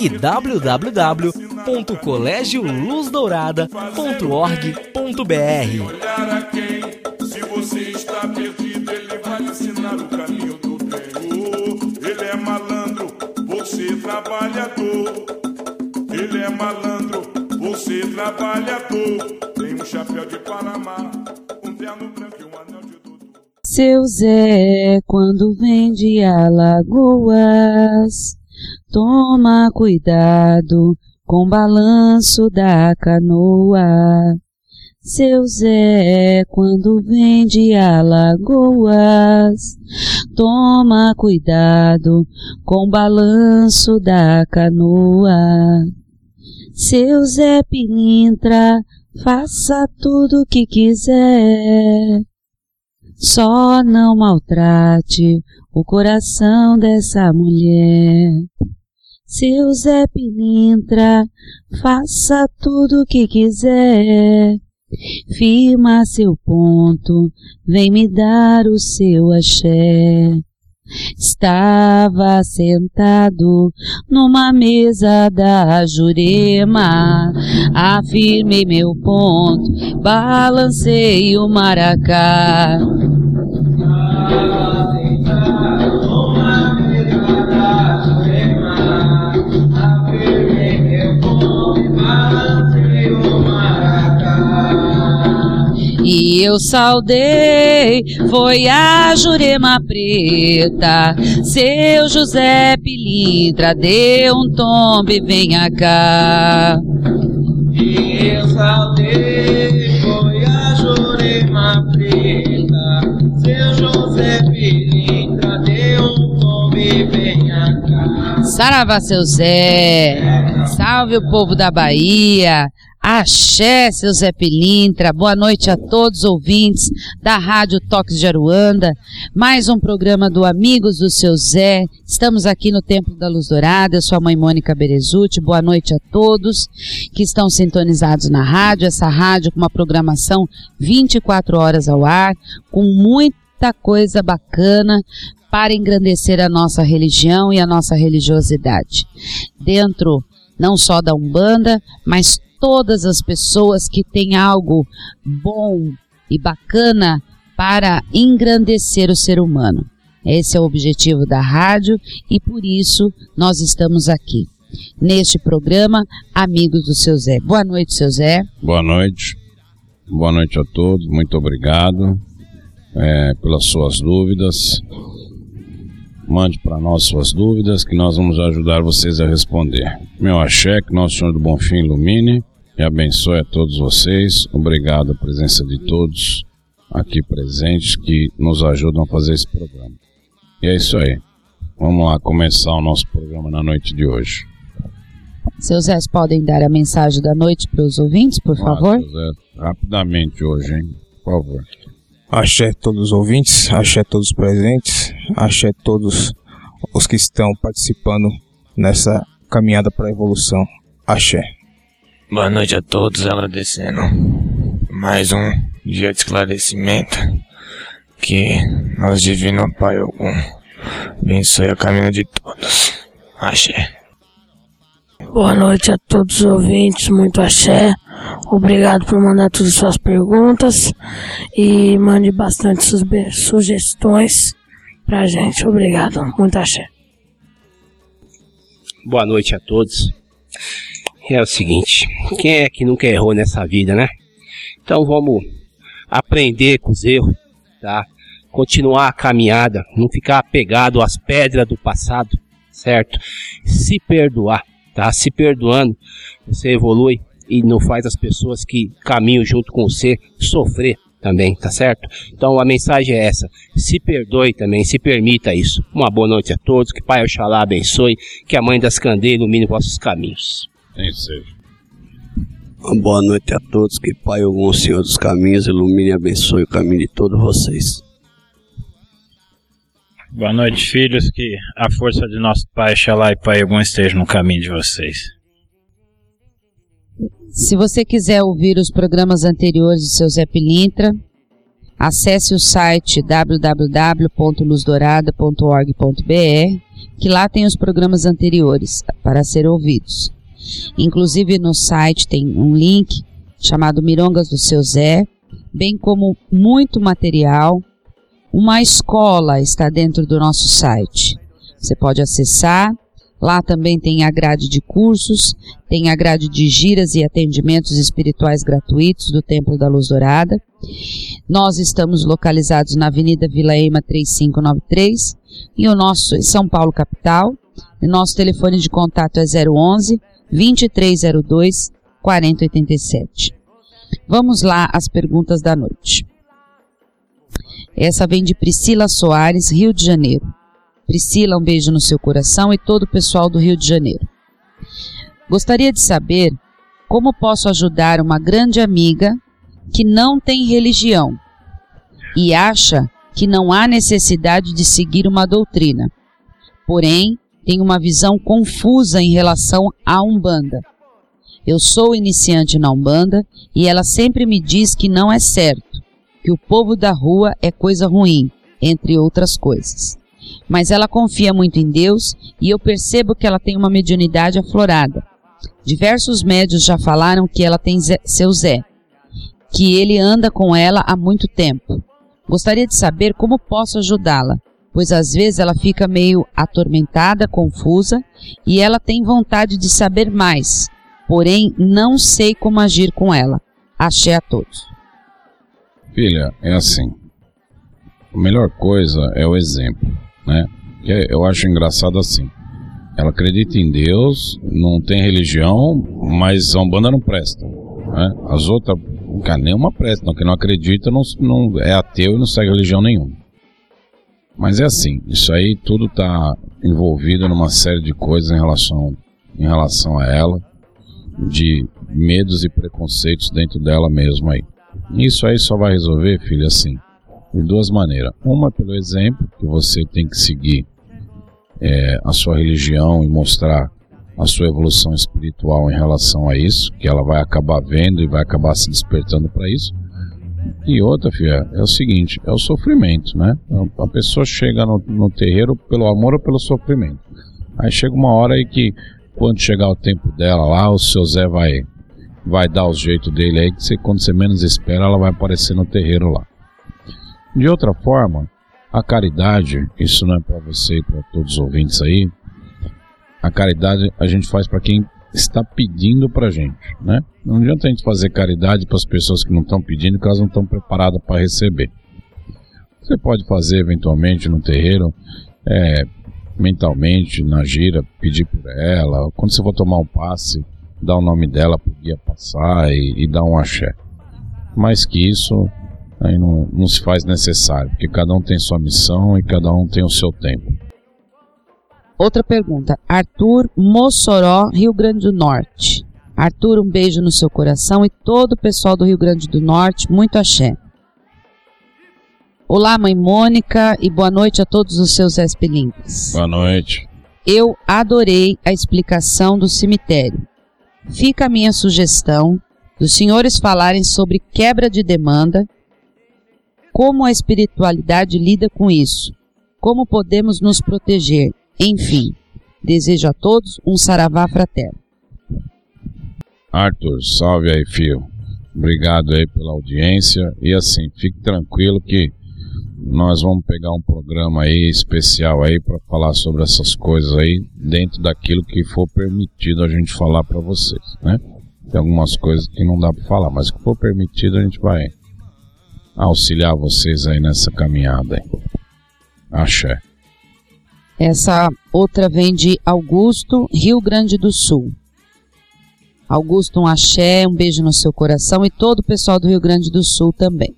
e www.colégio.luzdourada.org.br. Se você está perdido, ele vai ensinar o caminho do bem. Ele é malandro, você trabalhador. Ele é malandro, você trabalhador. Tem um chapéu de Panamá, um terno branco e um anel de doutor. Seu Zé, quando vem de Alagoas, toma cuidado com o balanço da canoa. Seu Zé, quando vem de Alagoas, toma cuidado com o balanço da canoa. Seu Zé Pilintra, faça tudo o que quiser. Só não maltrate o coração dessa mulher. Seu Zé Pilintra, faça tudo o que quiser. Firma seu ponto, vem me dar o seu axé. Estava sentado numa mesa da Jurema, afirmei meu ponto, balancei o maracá. E eu saudei, foi a Jurema Preta, seu José Pilintra, deu um tombo e venha cá. E eu saudei, foi a Jurema Preta, seu José Pilintra, deu um tombo e venha cá. Saravá, seu Zé, salve o povo da Bahia, Axé, seu Zé Pilintra, boa noite a todos os ouvintes da Rádio Toques de Aruanda, mais um programa do Amigos do Seu Zé, estamos aqui no Templo da Luz Dourada, eu sou a mãe Mônica Berezuti, boa noite a todos que estão sintonizados na rádio, essa rádio com uma programação 24 horas ao ar, com muita coisa bacana para engrandecer a nossa religião e a nossa religiosidade. Dentro não só da Umbanda, mas todas as pessoas que têm algo bom e bacana para engrandecer o ser humano. Esse é o objetivo da rádio e por isso nós estamos aqui. Neste programa, Amigos do Seu Zé. Boa noite, seu Zé. Boa noite. Boa noite a todos. Muito obrigado é, pelas suas dúvidas. Mande para nós suas dúvidas que nós vamos ajudar vocês a responder. Meu axé, que Nosso Senhor do Bonfim ilumine e abençoe a todos vocês. Obrigado a presença de todos aqui presentes que nos ajudam a fazer esse programa. E é isso aí. Vamos lá começar o nosso programa na noite de hoje. Seus Zés podem dar a mensagem da noite para os ouvintes, por favor? José, rapidamente hoje, hein? Por favor. Axé a todos os ouvintes, axé a todos os presentes, axé a todos os que estão participando nessa caminhada para a evolução. Axé. Boa noite a todos, agradecendo mais um dia de esclarecimento que nosso divino Pai Ogum abençoe a caminho de todos. Axé. Boa noite a todos os ouvintes, muito axé. Obrigado por mandar todas as suas perguntas e mande bastante sugestões sugestões pra gente. Obrigado, muito axé. Boa noite a todos. É o seguinte, quem é que nunca errou nessa vida, né? Então vamos aprender com os erros, tá? Continuar a caminhada, não ficar apegado às pedras do passado, certo? Se perdoar, tá? Se perdoando, você evolui e não faz as pessoas que caminham junto com você sofrer também, tá certo? Então a mensagem é essa: se perdoe também, se permita isso. Uma boa noite a todos, que Pai Oxalá abençoe, que a Mãe das Candeias ilumine vossos caminhos. Tem seja. Uma boa noite a todos, que Pai algum Senhor dos caminhos ilumine e abençoe o caminho de todos vocês. Boa noite, filhos, que a força de nosso Pai Oxalá e Pai algum esteja no caminho de vocês. Se você quiser ouvir os programas anteriores do seu Zé Pilintra, acesse o site www.luzdourada.org.br, que lá tem os programas anteriores para ser ouvidos. Inclusive no site tem um link chamado Mirongas do Seu Zé, bem como muito material. Uma escola está dentro do nosso site. Você pode acessar Lá também tem a grade de cursos, tem a grade de giras e atendimentos espirituais gratuitos do Templo da Luz Dourada. Nós estamos localizados na Avenida Vila Ema 3593 e o nosso em São Paulo capital. E nosso telefone de contato é 011 2302 4087. Vamos lá às perguntas da noite. Essa vem de Priscila Soares, Rio de Janeiro. Priscila, um beijo no seu coração e todo o pessoal do Rio de Janeiro. Gostaria de saber como posso ajudar uma grande amiga que não tem religião e acha que não há necessidade de seguir uma doutrina, porém tem uma visão confusa em relação à Umbanda. Eu sou iniciante na Umbanda e ela sempre me diz que não é certo, que o povo da rua é coisa ruim, entre outras coisas mas ela confia muito em Deus e eu percebo que ela tem uma mediunidade aflorada. Diversos médios já falaram que ela tem Zé, seu Zé, que ele anda com ela há muito tempo. Gostaria de saber como posso ajudá-la, pois às vezes ela fica meio atormentada, confusa e ela tem vontade de saber mais, porém não sei como agir com ela. Achei a todos. Filha, é assim. A melhor coisa é o exemplo né? Eu acho engraçado assim. Ela acredita em Deus, não tem religião, mas a Umbanda não presta. Né? As outras, cara, nenhuma presta, não, que não acredita não, não é ateu e não segue religião nenhuma. Mas é assim, isso aí tudo está envolvido numa série de coisas em relação, em relação a ela, de medos e preconceitos dentro dela mesma aí. Isso aí só vai resolver, filho, assim, de duas maneiras. Uma pelo exemplo, que você tem que seguir é, a sua religião e mostrar a sua evolução espiritual em relação a isso, que ela vai acabar vendo e vai acabar se despertando para isso. E outra, filha, é o seguinte, é o sofrimento, né? A pessoa chega no, no terreiro pelo amor ou pelo sofrimento. Aí chega uma hora aí que, quando chegar o tempo dela lá, o seu Zé vai, vai dar os jeitos dele aí, que você, quando você menos espera, ela vai aparecer no terreiro lá. De outra forma, a caridade, isso não é para você e para todos os ouvintes aí, a caridade a gente faz para quem está pedindo para gente, né? Não adianta a gente fazer caridade para as pessoas que não estão pedindo, que elas não estão preparadas para receber. Você pode fazer eventualmente no terreiro, é, mentalmente, na gira, pedir por ela. Quando você for tomar um passe, dar o nome dela para o guia passar e, e dar um axé. Mais que isso, aí não, não se faz necessário, porque cada um tem sua missão e cada um tem o seu tempo. Outra pergunta. Arthur Mossoró, Rio Grande do Norte. Arthur, um beijo no seu coração e todo o pessoal do Rio Grande do Norte, muito axé. Olá, mãe Mônica, e boa noite a todos os seus espelhinhos. Boa noite. Eu adorei a explicação do cemitério. Fica a minha sugestão dos senhores falarem sobre quebra de demanda como a espiritualidade lida com isso? Como podemos nos proteger? Enfim, desejo a todos um saravá fraterno. Arthur, salve aí, filho. Obrigado aí pela audiência. E assim, fique tranquilo que nós vamos pegar um programa aí especial aí para falar sobre essas coisas aí dentro daquilo que for permitido a gente falar para vocês, né? Tem algumas coisas que não dá para falar, mas que for permitido a gente vai auxiliar vocês aí nessa caminhada. Aí. Axé. Essa outra vem de Augusto, Rio Grande do Sul. Augusto, um axé, um beijo no seu coração e todo o pessoal do Rio Grande do Sul também.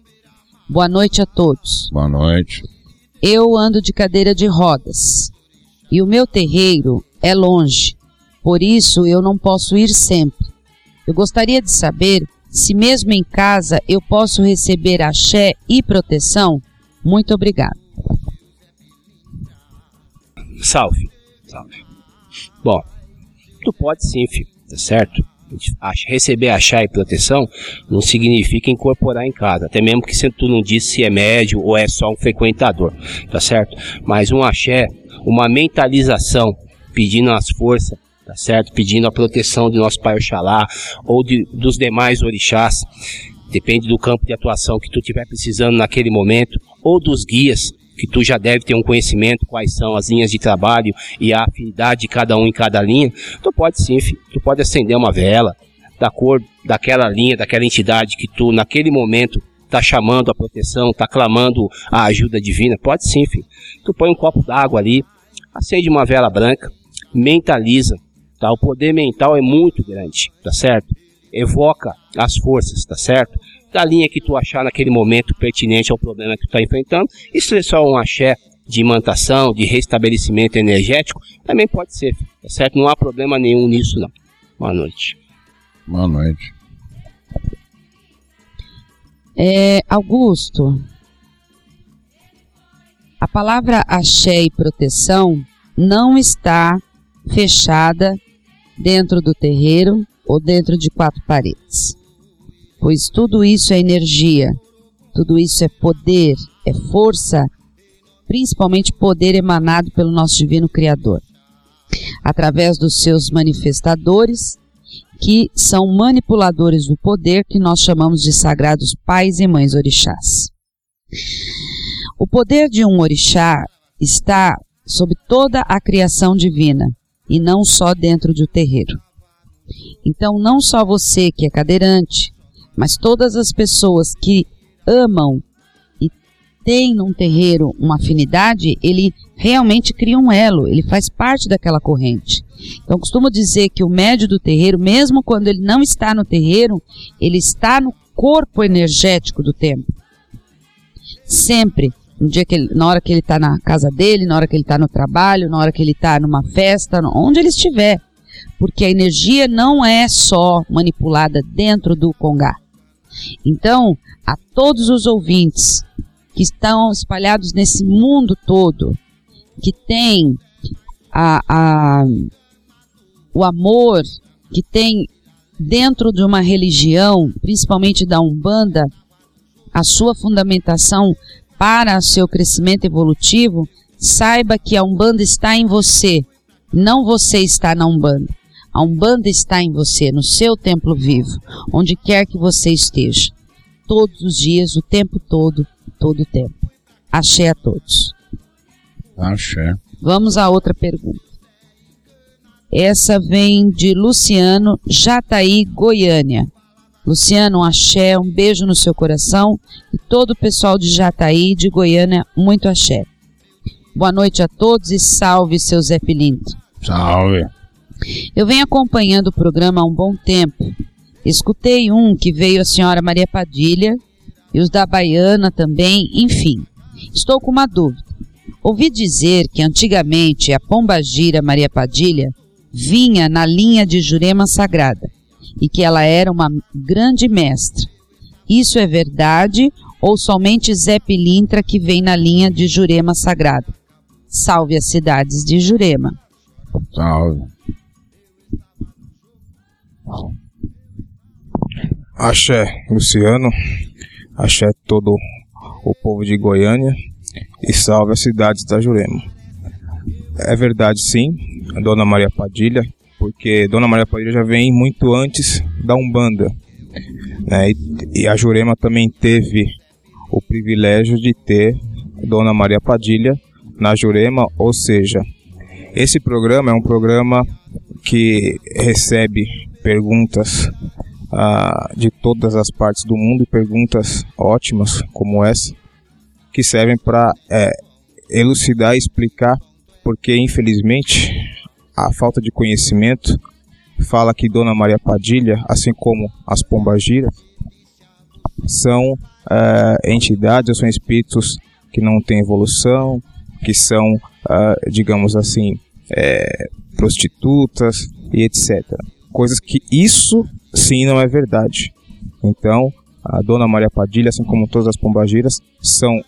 Boa noite a todos. Boa noite. Eu ando de cadeira de rodas e o meu terreiro é longe, por isso eu não posso ir sempre. Eu gostaria de saber se, mesmo em casa, eu posso receber axé e proteção. Muito obrigado. Salve. Salve. Bom, tu pode sim, filho, tá certo? Receber axé e proteção não significa incorporar em casa, até mesmo que tu não disse se é médio ou é só um frequentador, tá certo? Mas um axé, uma mentalização pedindo as forças tá certo? Pedindo a proteção de nosso Pai Oxalá ou de, dos demais orixás, depende do campo de atuação que tu estiver precisando naquele momento, ou dos guias, que tu já deve ter um conhecimento quais são as linhas de trabalho e a afinidade de cada um em cada linha, tu pode sim, tu pode acender uma vela da cor daquela linha, daquela entidade que tu naquele momento tá chamando a proteção, tá clamando a ajuda divina, pode sim, filho. Tu põe um copo d'água ali, acende uma vela branca, mentaliza, Tá? O poder mental é muito grande, tá certo? Evoca as forças, tá certo? Da linha que tu achar naquele momento pertinente ao problema que tu está enfrentando. Isso é só um axé de imantação, de restabelecimento energético, também pode ser, tá certo? Não há problema nenhum nisso, não. Boa noite. Boa noite. É, Augusto, a palavra axé e proteção não está fechada dentro do terreiro ou dentro de quatro paredes. Pois tudo isso é energia, tudo isso é poder, é força, principalmente poder emanado pelo nosso Divino Criador, através dos seus manifestadores, que são manipuladores do poder que nós chamamos de sagrados pais e mães orixás. O poder de um orixá está sobre toda a criação divina e não só dentro do terreiro. Então, não só você que é cadeirante, mas todas as pessoas que amam e têm num terreiro uma afinidade, ele realmente cria um elo, ele faz parte daquela corrente. Então, costumo dizer que o médio do terreiro, mesmo quando ele não está no terreiro, ele está no corpo energético do templo. Sempre no dia que ele, na hora que ele está na casa dele, na hora que ele está no trabalho, na hora que ele está numa festa, onde ele estiver. Porque a energia não é só manipulada dentro do Congá. Então, a todos os ouvintes que estão espalhados nesse mundo todo, que tem a, a, o amor, que tem dentro de uma religião, principalmente da Umbanda, a sua fundamentação para seu crescimento evolutivo, saiba que a Umbanda está em você, não você está na Umbanda. A Umbanda está em você, no seu templo vivo, onde quer que você esteja. Todos os dias, o tempo todo, todo o tempo. Axé a todos. Axé. Vamos a outra pergunta. Essa vem de Luciano Jataí, Goiânia. Luciano, um axé, um beijo no seu coração e todo o pessoal de Jataí, de Goiânia, muito axé. Boa noite a todos e salve seu Zé Pilinto. Salve. Eu venho acompanhando o programa há um bom tempo. Escutei um que veio a senhora Maria Padilha e os da Baiana também, enfim. Estou com uma dúvida. Ouvi dizer que antigamente a Pomba Gira Maria Padilha vinha na linha de Jurema Sagrada e que ela era uma grande mestra. Isso é verdade ou somente Zé Pilintra que vem na linha de Jurema Sagrado? Salve as cidades de Jurema. Salve. Axé, Luciano. Axé todo o povo de Goiânia. E salve as cidades da Jurema. É verdade, sim, a Dona Maria Padilha porque Dona Maria Padilha já vem muito antes da Umbanda. Né? E, e a Jurema também teve o privilégio de ter Dona Maria Padilha na Jurema, ou seja, esse programa é um programa que recebe perguntas ah, de todas as partes do mundo e perguntas ótimas como essa, que servem para é, elucidar e explicar porque, infelizmente, a falta de conhecimento fala que Dona Maria Padilha, assim como as pombagiras, são é, entidades, são espíritos que não têm evolução, que são, uh, digamos assim, é, prostitutas e etc. Coisas que isso sim não é verdade. Então, a Dona Maria Padilha, assim como todas as pombagiras, são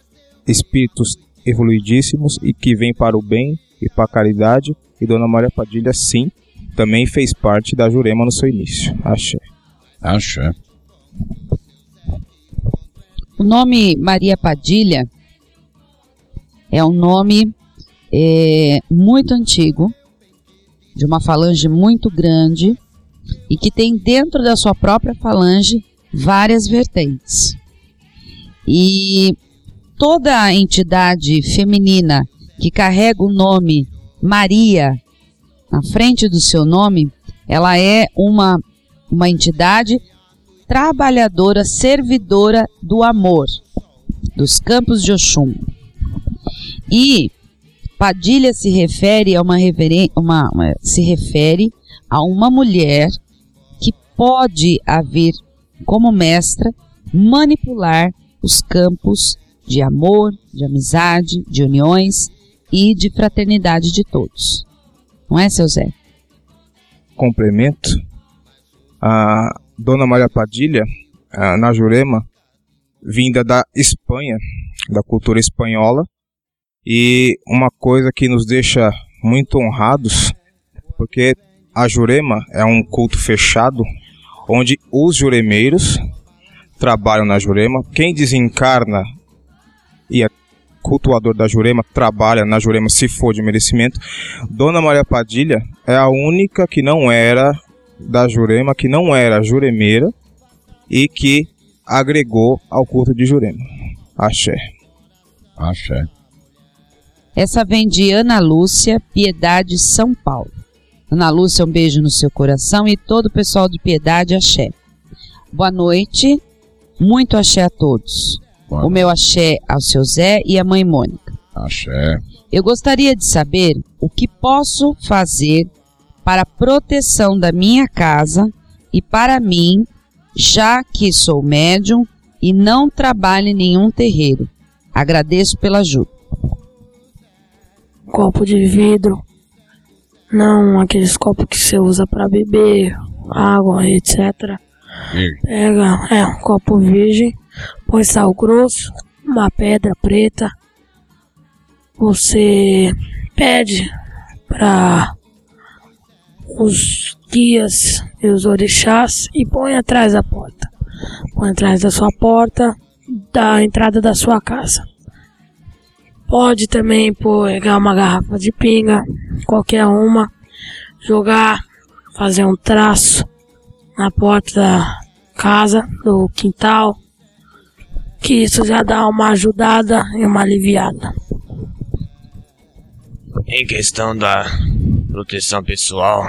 espíritos evoluidíssimos e que vêm para o bem e para a caridade. E Dona Maria Padilha, sim, também fez parte da Jurema no seu início. Axé. Axé. O nome Maria Padilha é um nome é, muito antigo, de uma falange muito grande e que tem dentro da sua própria falange várias vertentes. E toda entidade feminina que carrega o nome Maria na frente do seu nome, ela é uma, uma entidade trabalhadora, servidora do amor, dos campos de Oxum. E Padilha se refere a uma, uma, se refere a uma mulher pode haver como mestra manipular os campos de amor, de amizade, de uniões e de fraternidade de todos. Não é, seu Zé? Complemento. A Dona Maria Padilha, na Jurema, vinda da Espanha, da cultura espanhola, e uma coisa que nos deixa muito honrados, porque a Jurema é um culto fechado, onde os juremeiros trabalham na Jurema, quem desencarna e é cultuador da Jurema trabalha na Jurema se for de merecimento. Dona Maria Padilha é a única que não era da Jurema, que não era juremeira e que agregou ao culto de Jurema. Axé. Axé. Essa vem de Ana Lúcia, Piedade, São Paulo. Ana Lúcia, um beijo no seu coração e todo o pessoal de Piedade, axé. Boa noite, muito axé a todos. Boa o meu axé ao seu Zé e à mãe Mônica. Axé. Eu gostaria de saber o que posso fazer para a proteção da minha casa e para mim, já que sou médium e não trabalho em nenhum terreiro. Agradeço pela ajuda copo de vidro, não aqueles copos que você usa para beber, água, etc. Pega, é, um copo virgem, põe sal grosso, uma pedra preta. Você pede para os guias e os orixás e põe atrás da porta. Põe atrás da sua porta da entrada da sua casa. Pode também pegar uma garrafa de pinga, qualquer uma, jogar, fazer um traço na porta da casa, do quintal, que isso já dá uma ajudada e uma aliviada. Em questão da proteção pessoal,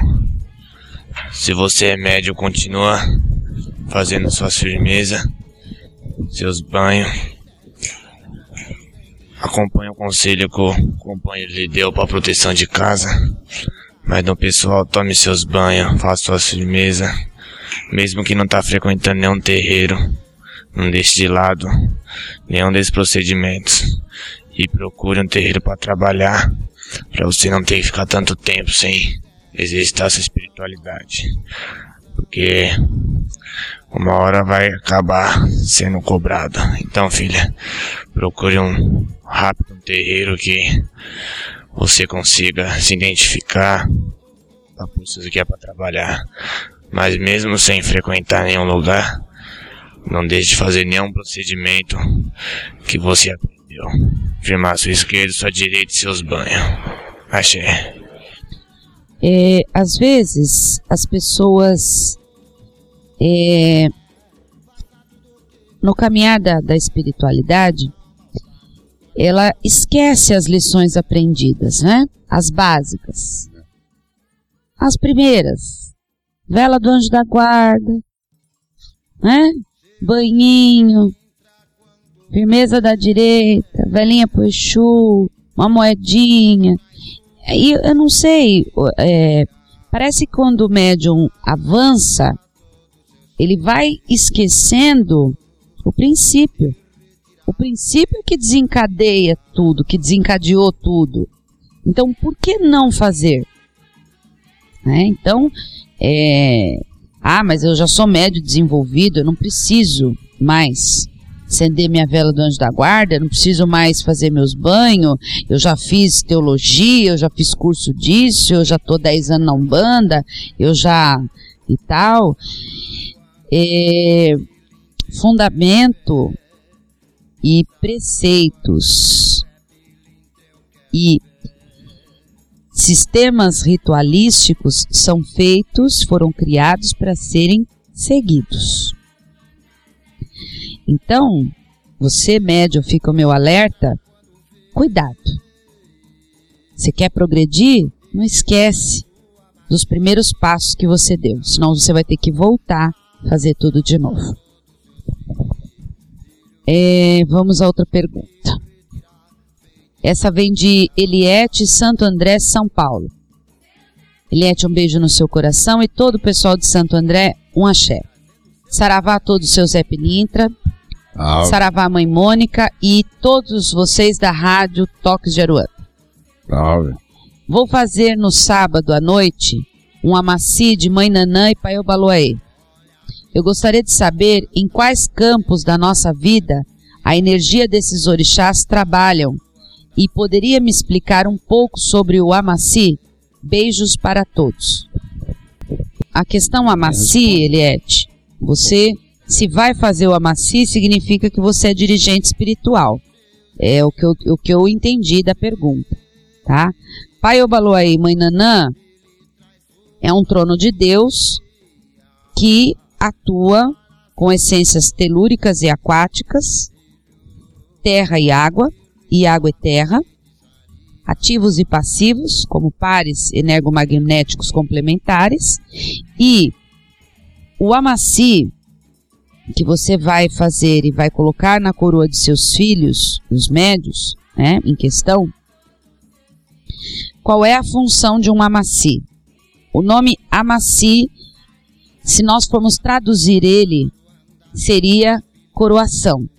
se você é médio, continua fazendo suas firmeza, seus banhos acompanha o conselho que o companheiro lhe deu para proteção de casa. Mas no pessoal, tome seus banhos, faça sua firmeza. Mesmo que não tá frequentando nenhum terreiro, não deixe de lado nenhum desses procedimentos. E procure um terreiro para trabalhar, para você não ter que ficar tanto tempo sem exercitar sua espiritualidade. Porque uma hora vai acabar sendo cobrado. Então, filha, procure um rápido um terreiro que você consiga se identificar para isso que é para trabalhar. Mas mesmo sem frequentar nenhum lugar, não deixe de fazer nenhum procedimento que você aprendeu. Firmar sua esquerda, sua direita e seus banhos. Achei. É, às vezes as pessoas é, no caminhar da, da espiritualidade ela esquece as lições aprendidas, né? As básicas. As primeiras. vela do anjo da guarda, né? Banhinho, firmeza da direita, velinha pro Exu, uma moedinha. E eu não sei, é, parece que quando o médium avança, ele vai esquecendo o princípio. O princípio que desencadeia tudo, que desencadeou tudo. Então, por que não fazer? Né? Então, é, ah, mas eu já sou médio desenvolvido, eu não preciso mais acender minha vela do anjo da guarda, eu não preciso mais fazer meus banhos, eu já fiz teologia, eu já fiz curso disso, eu já tô 10 anos na Umbanda, eu já e tal. É, fundamento e preceitos e sistemas ritualísticos são feitos, foram criados para serem seguidos. Então, você médium, fica o meu alerta, cuidado. Você quer progredir? Não esquece dos primeiros passos que você deu, senão você vai ter que voltar fazer tudo de novo. É, vamos a outra pergunta. Essa vem de Eliette Santo André, São Paulo. Eliette, um beijo no seu coração e todo o pessoal de Santo André, um axé. Saravá a todos os seus Zé Pilintra, ah. Saravá Mãe Mônica e todos vocês da rádio Toques de Aruana. Ah. Vou fazer no sábado à noite um amaci de Mãe Nanã e Pai Obaloaê. Eu gostaria de saber em quais campos da nossa vida a energia desses orixás trabalham e poderia me explicar um pouco sobre o Amaci? Beijos para todos. A questão Amaci, Eliette, você, se vai fazer o Amaci, significa que você é dirigente espiritual. É o que eu, o que eu entendi da pergunta, tá? Pai Obaloaí, Mãe Nanã, é um trono de Deus que atua com essências telúricas e aquáticas, terra e água, e água e terra, ativos e passivos, como pares energomagnéticos complementares, e o amaci que você vai fazer e vai colocar na coroa de seus filhos, os médios, né, em questão, qual é a função de um amaci? O nome amaci, se nós formos traduzir ele, seria coroação,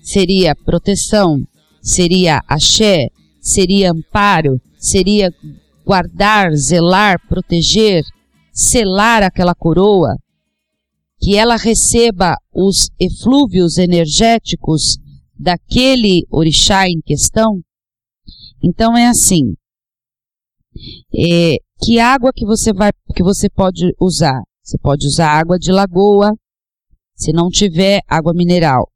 seria proteção, seria axé, seria amparo, seria guardar, zelar, proteger, selar aquela coroa, que ela receba os eflúvios energéticos daquele orixá em questão. Então é assim, é, que água que você vai, que você pode usar? Você pode usar água de lagoa, se não tiver água mineral.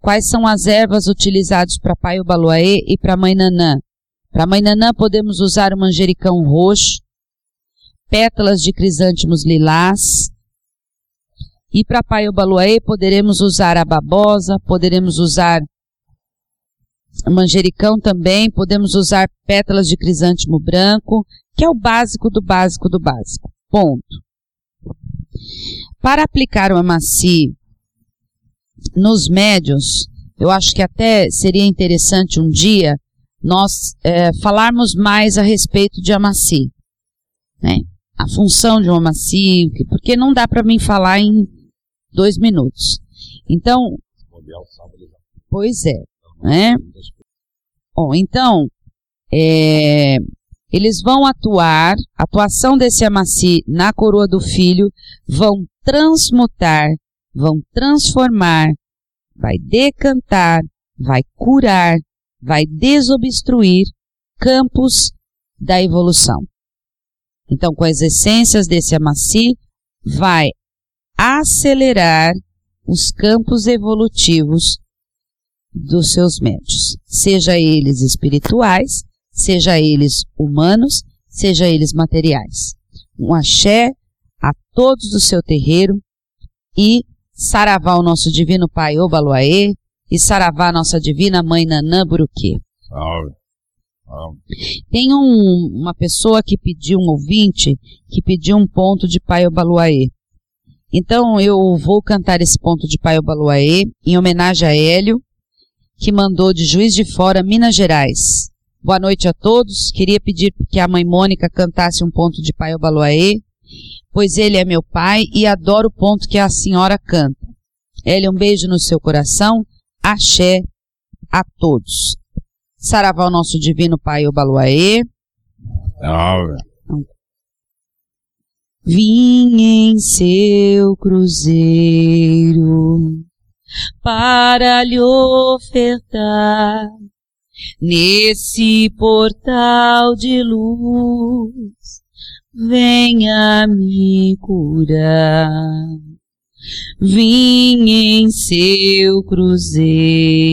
Quais são as ervas utilizadas para Pai Obaloaê e para Mãe Nanã? Para Mãe Nanã podemos usar o manjericão roxo, pétalas de crisântemos lilás. E para Pai Obaloaê poderemos usar a babosa, poderemos usar manjericão também, podemos usar pétalas de crisântemo branco, que é o básico do básico do básico. Ponto. Para aplicar o amaci nos médios, eu acho que até seria interessante um dia nós é, falarmos mais a respeito de Amaci. Né? A função de um Amaci, porque não dá para mim falar em dois minutos. Então, pois é, né? Bom, então, é, eles vão atuar, a atuação desse Amaci na coroa do filho, vão transmutar vão transformar, vai decantar, vai curar, vai desobstruir campos da evolução. Então, com as essências desse amaci, vai acelerar os campos evolutivos dos seus médios, seja eles espirituais, seja eles humanos, seja eles materiais. Um axé a todos do seu terreiro e Saravá o nosso divino pai Obaloaê e Saravá nossa divina mãe Nanã Buruquê. Salve. Tem um, uma pessoa que pediu, um ouvinte, que pediu um ponto de Pai Obaluaê. Então eu vou cantar esse ponto de Pai Obaluaê em homenagem a Hélio, que mandou de Juiz de Fora, Minas Gerais. Boa noite a todos. Queria pedir que a mãe Mônica cantasse um ponto de Pai Obaluaê, pois ele é meu pai e adoro o ponto que a senhora canta. Hélio, um beijo no seu coração. Axé a todos. Saravá o nosso divino Pai Obaluaê. Salve. Vim em seu cruzeiro para lhe ofertar nesse portal de luz. Venha me curar. Vim em seu cruzeiro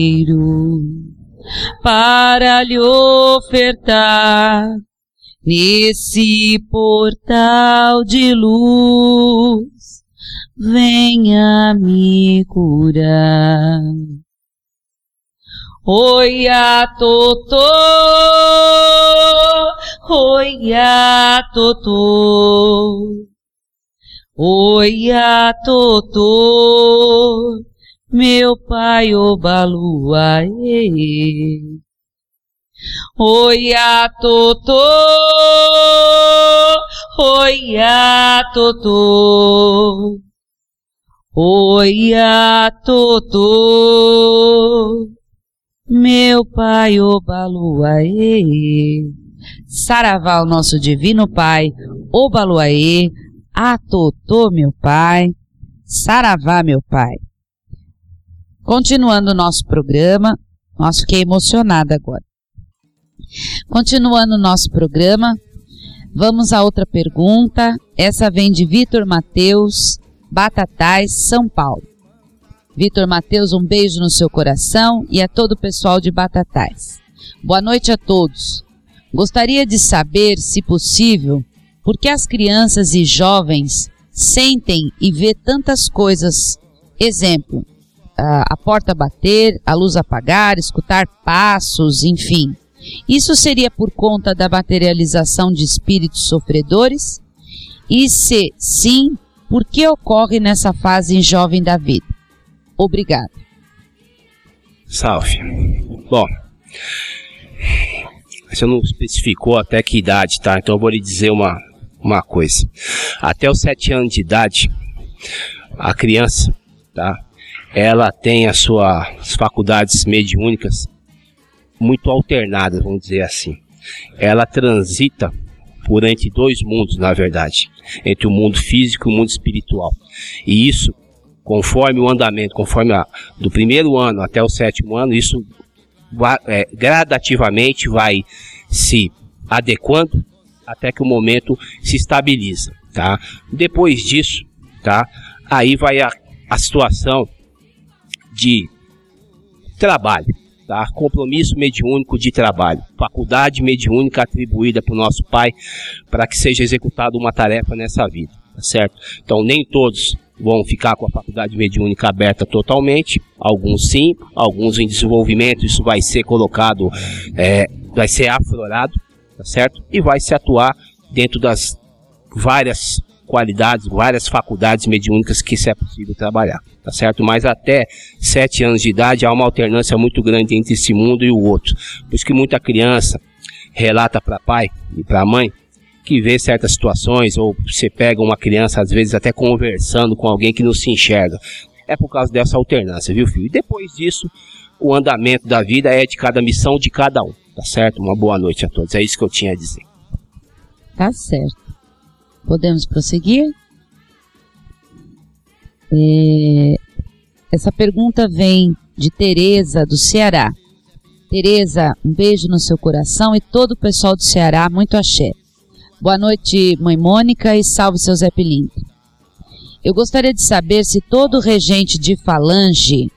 para lhe ofertar nesse portal de luz, venha me curar. Oia totô, oia totô, oia totô, meu pai Obaluaê. Oia totô, oia totô, oia totô, meu pai Obaluaê. Saravá, o nosso divino pai, Obaluaê, Atotô, meu pai, Saravá, meu pai. Continuando o nosso programa, nossa, fiquei emocionada agora. Continuando o nosso programa, vamos a outra pergunta. Essa vem de Vitor Mateus, Batatais, São Paulo. Vitor Mateus, um beijo no seu coração e a todo o pessoal de Batatais. Boa noite a todos. Gostaria de saber, se possível, por que as crianças e jovens sentem e vê tantas coisas. Exemplo, a porta bater, a luz apagar, escutar passos, enfim. Isso seria por conta da materialização de espíritos sofredores? E se sim, por que ocorre nessa fase jovem da vida? Obrigado. Salve. Bom, você não especificou até que idade, tá? Então eu vou lhe dizer uma, uma coisa. Até os sete anos de idade, a criança, tá? Ela tem as suas faculdades mediúnicas muito alternadas, vamos dizer assim. Ela transita por entre dois mundos, na verdade, entre o mundo físico e o mundo espiritual. E isso, conforme o andamento, conforme a, do primeiro ano até o sétimo ano, isso é, gradativamente vai se adequando até que o momento se estabiliza, tá? Depois disso, tá? Aí vai a, a situação de trabalho, tá? compromisso mediúnico de trabalho, faculdade mediúnica atribuída para o nosso Pai para que seja executada uma tarefa nessa vida, tá certo? Então nem todos vão ficar com a faculdade mediúnica aberta totalmente, alguns sim, alguns em desenvolvimento, isso vai ser colocado, é, vai ser aflorado, tá certo? E vai se atuar dentro das várias qualidades, várias faculdades mediúnicas que isso é possível trabalhar, tá certo? Mas até sete anos de idade há uma alternância muito grande entre esse mundo e o outro. Por isso que muita criança relata para pai e para mãe que vê certas situações, ou você pega uma criança, às vezes até conversando com alguém que não se enxerga. É por causa dessa alternância, viu, filho? E depois disso, o andamento da vida é de cada missão de cada um, tá certo? Uma boa noite a todos. É isso que eu tinha a dizer. Tá certo. Podemos prosseguir? É, essa pergunta vem de Tereza do Ceará. Tereza, um beijo no seu coração e todo o pessoal do Ceará, muito axé. Boa noite, mãe Mônica, e salve seu Zé Pilinto. Eu gostaria de saber se todo regente de falange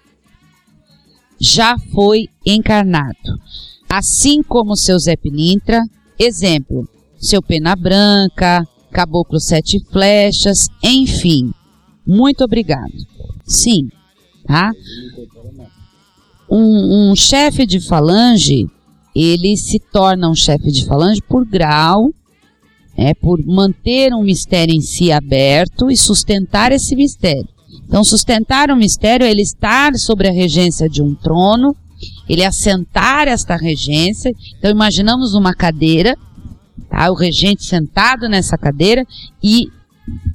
já foi encarnado, assim como seu Zé Pilintra, exemplo, seu Pena Branca, Caboclo Sete Flechas, enfim. Muito obrigado. Sim, tá? Um, um chefe de falange, ele se torna um chefe de falange por grau, é, por manter um mistério em si aberto e sustentar esse mistério. Então, sustentar um mistério é ele estar sobre a regência de um trono, ele assentar esta regência. Então, imaginamos uma cadeira, tá? o regente sentado nessa cadeira e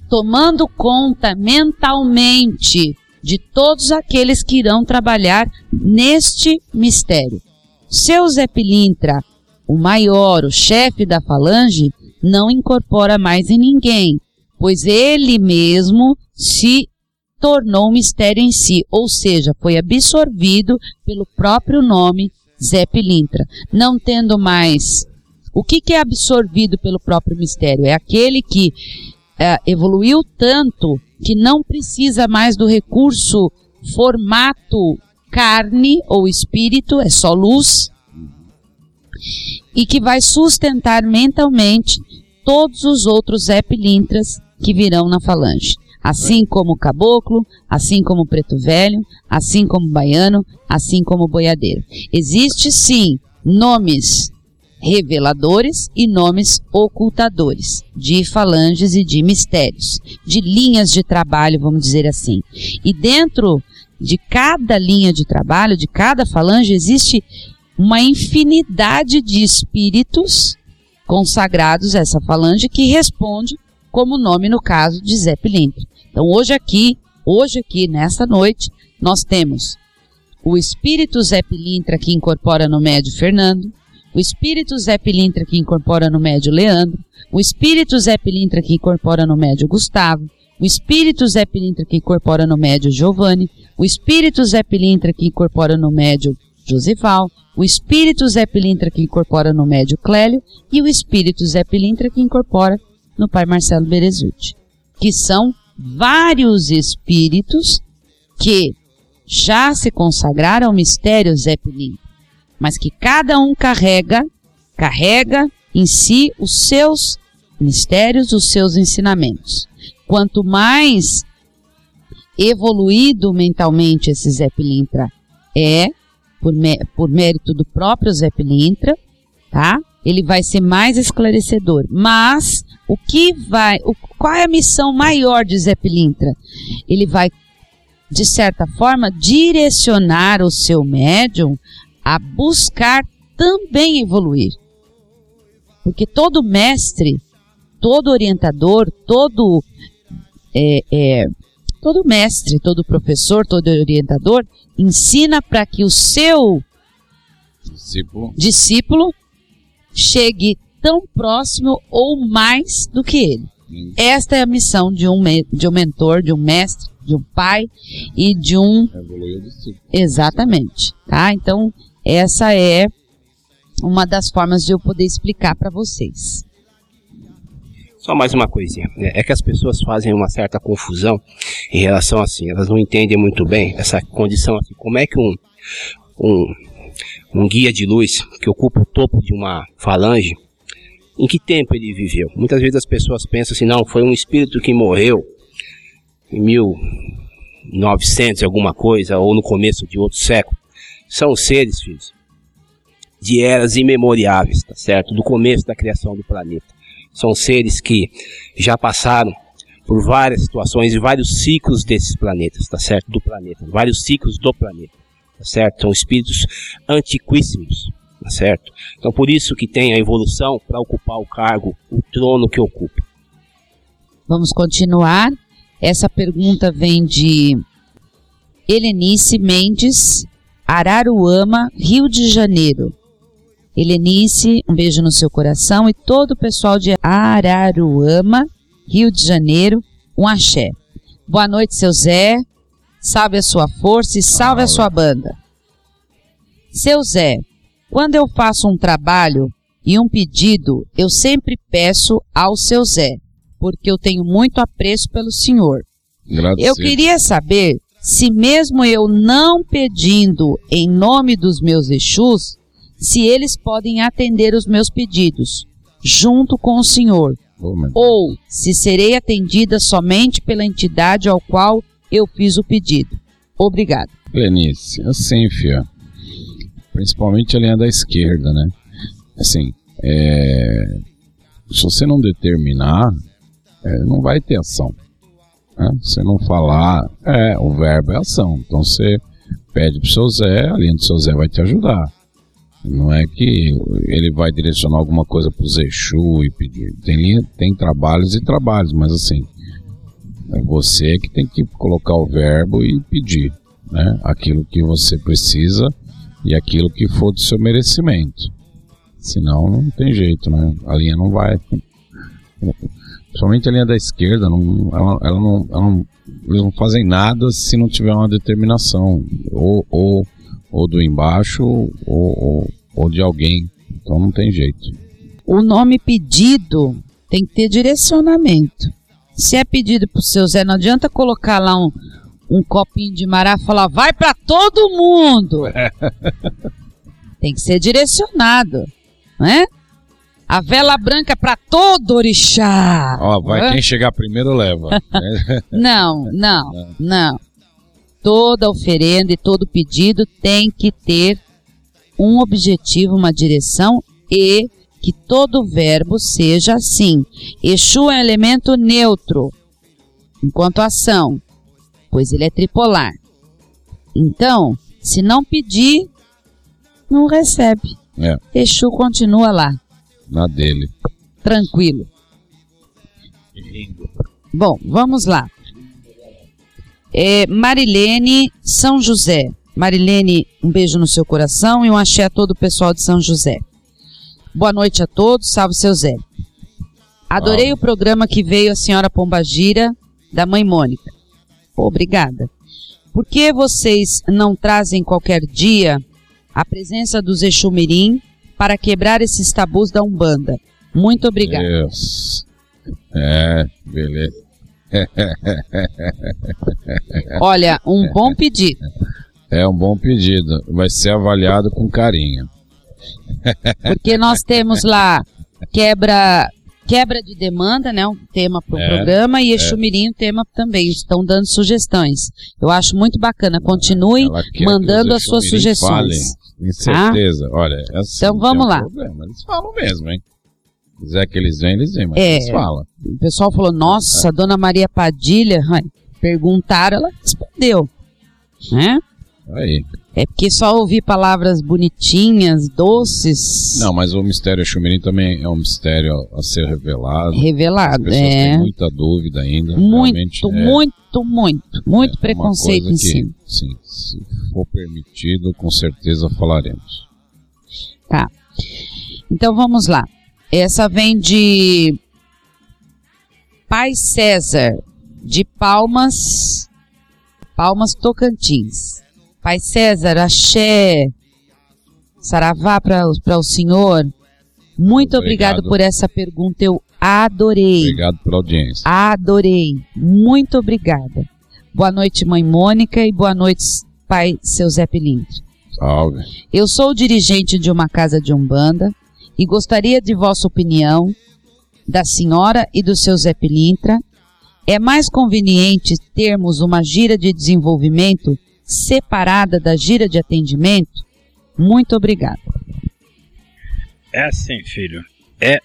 tomando conta mentalmente de todos aqueles que irão trabalhar neste mistério. Seu Zé Pilintra, o maior, o chefe da falange, não incorpora mais em ninguém, pois ele mesmo se tornou um mistério em si, ou seja, foi absorvido pelo próprio nome Zé Pilintra, não tendo mais. O que, que é absorvido pelo próprio mistério? É aquele que é, evoluiu tanto que não precisa mais do recurso formato carne ou espírito, é só luz, e que vai sustentar mentalmente todos os outros Zé Pilintras que virão na falange assim como o caboclo, assim como o preto velho, assim como o baiano, assim como o boiadeiro. Existe sim nomes reveladores e nomes ocultadores de falanges e de mistérios, de linhas de trabalho, vamos dizer assim. E dentro de cada linha de trabalho, de cada falange, existe uma infinidade de espíritos consagrados a essa falange que responde como nome no caso de Zé Pilintra. Então hoje aqui, hoje aqui, nessa noite, nós temos o espírito Zé Pilintra que incorpora no médio Fernando, o espírito Zé Pilintra que incorpora no médio Leandro, o espírito Zé Pilintra que incorpora no médio Gustavo, o espírito Zé Pilintra que incorpora no médio Giovanni, o espírito Zé Pilintra que incorpora no médio Josival, o espírito Zé Pilintra que incorpora no médio Clélio e o espírito Zé Pilintra que incorpora no pai Marcelo Berezutti, que são vários espíritos que já se consagraram ao mistério Zé Pilim, mas que cada um carrega, carrega em si os seus mistérios, os seus ensinamentos. Quanto mais evoluído mentalmente esse Zé Pilintra é, por, por mérito do próprio Zé Pilintra, tá? Ele vai ser mais esclarecedor. Mas o que vai, o, qual é a missão maior de Zé Pilintra? Ele vai, de certa forma, direcionar o seu médium a buscar também evoluir. Porque todo mestre, todo orientador, todo é, é, todo mestre, todo professor, todo orientador ensina para que o seu discípulo. discípulo chegue tão próximo ou mais do que ele. Esta é a missão de um, de um mentor, de um mestre, de um pai e de um. Exatamente. Tá? Então, essa é uma das formas de eu poder explicar para vocês. Só mais uma coisinha. Né? É que as pessoas fazem uma certa confusão em relação assim. Elas não entendem muito bem essa condição assim. Como é que um, um, um guia de luz que ocupa o topo de uma falange em que tempo ele viveu. Muitas vezes as pessoas pensam assim, não, foi um espírito que morreu em 1900 alguma coisa, ou no começo de outro século. São seres, filhos, de eras imemoriáveis, tá certo? Do começo da criação do planeta. São seres que já passaram por várias situações e vários ciclos desses planetas, tá certo? Do planeta, vários ciclos do planeta, tá certo? São espíritos antiquíssimos, tá certo? Então por isso que tem a evolução para ocupar o cargo, o trono que ocupa. Vamos continuar. Essa pergunta vem de Helenice Mendes, Araruama, Rio de Janeiro. Helenice, um beijo no seu coração e todo o pessoal de Araruama, Rio de Janeiro, um axé. Boa noite, seu Zé. Salve a sua força e salve a sua banda. Seu Zé, quando eu faço um trabalho e um pedido, eu sempre peço ao seu Zé, porque eu tenho muito apreço pelo senhor. Eu queria saber se mesmo eu não pedindo em nome dos meus Exus, se eles podem atender os meus pedidos, junto com o senhor, Oh, ou se serei atendida somente pela entidade ao qual eu fiz o pedido. Obrigado. Lenice, assim, filha. principalmente a linha da esquerda, né? Assim, é, se você não determinar, é, não vai ter ação. Né? Se não falar, é, o verbo é ação. Então você pede pro seu Zé, a linha do seu Zé vai te ajudar. Não é que ele vai direcionar alguma coisa pro Zexu e pedir. Tem, tem trabalhos e trabalhos, mas assim, é você que tem que colocar o verbo e pedir né? aquilo que você precisa e aquilo que for do seu merecimento. Senão não tem jeito, né? A linha não vai. Principalmente a linha da esquerda, não, ela, ela não, ela não, eles não fazem nada se não tiver uma determinação. Ou, ou, ou do embaixo, ou, ou, ou de alguém. Então não tem jeito. O nome pedido tem que ter direcionamento. Se é pedido pro seu Zé, não adianta colocar lá um, um copinho de mará e falar, vai para todo mundo. tem que ser direcionado, né? A vela branca para todo orixá. Ó, vai Hã? quem chegar primeiro leva. Não, não, não. Toda oferenda e todo pedido tem que ter um objetivo, uma direção e que todo verbo seja assim. Exu é um elemento neutro, enquanto ação, pois ele é tripolar. Então, se não pedir, não recebe. É, Exu continua lá, na dele. tranquilo. Bom, vamos lá. É, Marilene São José. Marilene, um beijo no seu coração e um axé a todo o pessoal de São José. Boa noite a todos, salve seu Zé. Adorei o programa que veio a senhora Pombagira, da mãe Mônica. Pô, obrigada. Por que vocês não trazem qualquer dia a presença dos Exumirim para quebrar esses tabus da Umbanda? Muito obrigada. Deus. É, beleza. Olha, um bom pedido. É um bom pedido. Vai ser avaliado com carinho. Porque nós temos lá quebra quebra de demanda, né, um tema para o É, programa e é. Exumirim um tema também. Estão dando sugestões. Eu acho muito bacana. Continue Ela quer que mandando as suas sugestões. falem, Tem certeza. Olha, é assim, Então vamos um lá. problema. Eles falam mesmo, hein? Se quiser que eles venham, eles vêm, mas É. eles falam. O pessoal falou: Nossa, a dona Maria Padilha. Perguntaram, ela respondeu. Né? Aí. É porque só ouvir palavras bonitinhas, doces, Não, mas o mistério Xumirim também é um mistério a ser revelado. revelado. As pessoas É. têm muita dúvida ainda. Muito, realmente é- muito, muito, muito é preconceito em cima. Sim, se for permitido, com certeza falaremos. Tá. Então vamos lá. Essa vem de Pai César, de Palmas, Palmas Tocantins. Pai César, axé, saravá para o senhor. Muito obrigado. Obrigado. por essa pergunta, eu adorei. Obrigado pela audiência. Adorei. Muito obrigada. Boa noite, mãe Mônica, e boa noite, pai seu Zé Pelindro. Salve. Eu sou dirigente de uma casa de Umbanda e gostaria de vossa opinião, da senhora e do seu Zé Pilintra. É mais conveniente termos uma gira de desenvolvimento separada da gira de atendimento? Muito obrigada. É assim, filho. É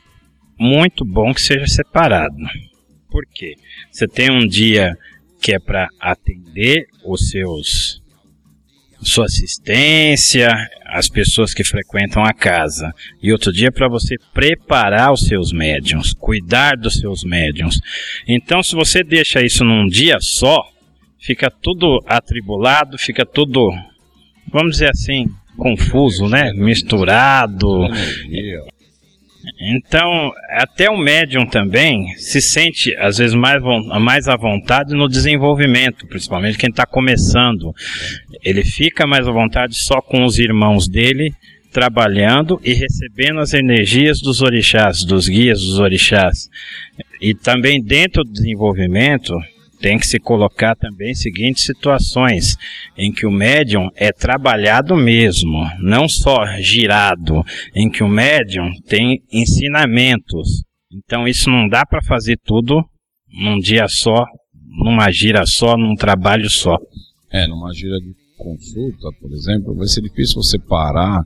muito bom que seja separado. Por quê? Você tem um dia que é para atender os seus sua assistência, as pessoas que frequentam a casa, e outro dia para você preparar os seus médiums, cuidar dos seus médiums. Então, se você deixa isso num dia só, fica tudo atribulado, fica tudo, vamos dizer assim, confuso, né? Misturado. Então, até o médium também se sente, às vezes, mais, mais à vontade no desenvolvimento, principalmente quem está começando. Ele fica mais à vontade só com os irmãos dele, trabalhando e recebendo as energias dos orixás, dos guias dos orixás. E também dentro do desenvolvimento, tem que se colocar também seguintes situações em que o médium é trabalhado mesmo, não só girado, em que o médium tem ensinamentos. Então isso não dá para fazer tudo num dia só, numa gira só, num trabalho só. É, numa gira de consulta, por exemplo, vai ser difícil você parar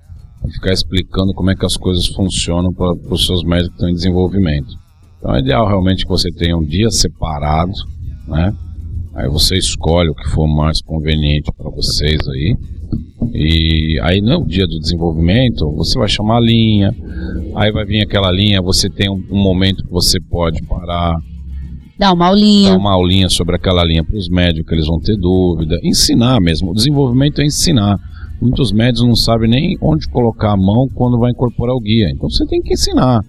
e ficar explicando como é que as coisas funcionam para os seus médicos que estão em desenvolvimento. Então é ideal realmente que você tenha um dia separado, né? Aí você escolhe o que for mais conveniente para vocês aí. E aí no dia do desenvolvimento, você vai chamar a linha, aí vai vir aquela linha, você tem um, um momento que você pode parar, Dá uma aulinha. dar uma aulinha sobre aquela linha para os médicos, que eles vão ter dúvida, ensinar mesmo. O desenvolvimento é ensinar. Muitos médicos não sabem nem onde colocar a mão quando vai incorporar o guia. Então você tem que ensinar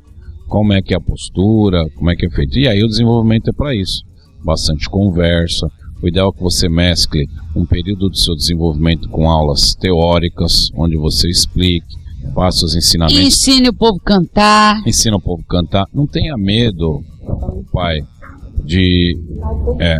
como é que é a postura, como é que é feito. E aí o desenvolvimento é para isso. Bastante conversa. O ideal é que você mescle um período do seu desenvolvimento com aulas teóricas, onde você explique, faça os ensinamentos Ensine o povo a cantar. ensina o povo a cantar. Não tenha medo, pai, de. É,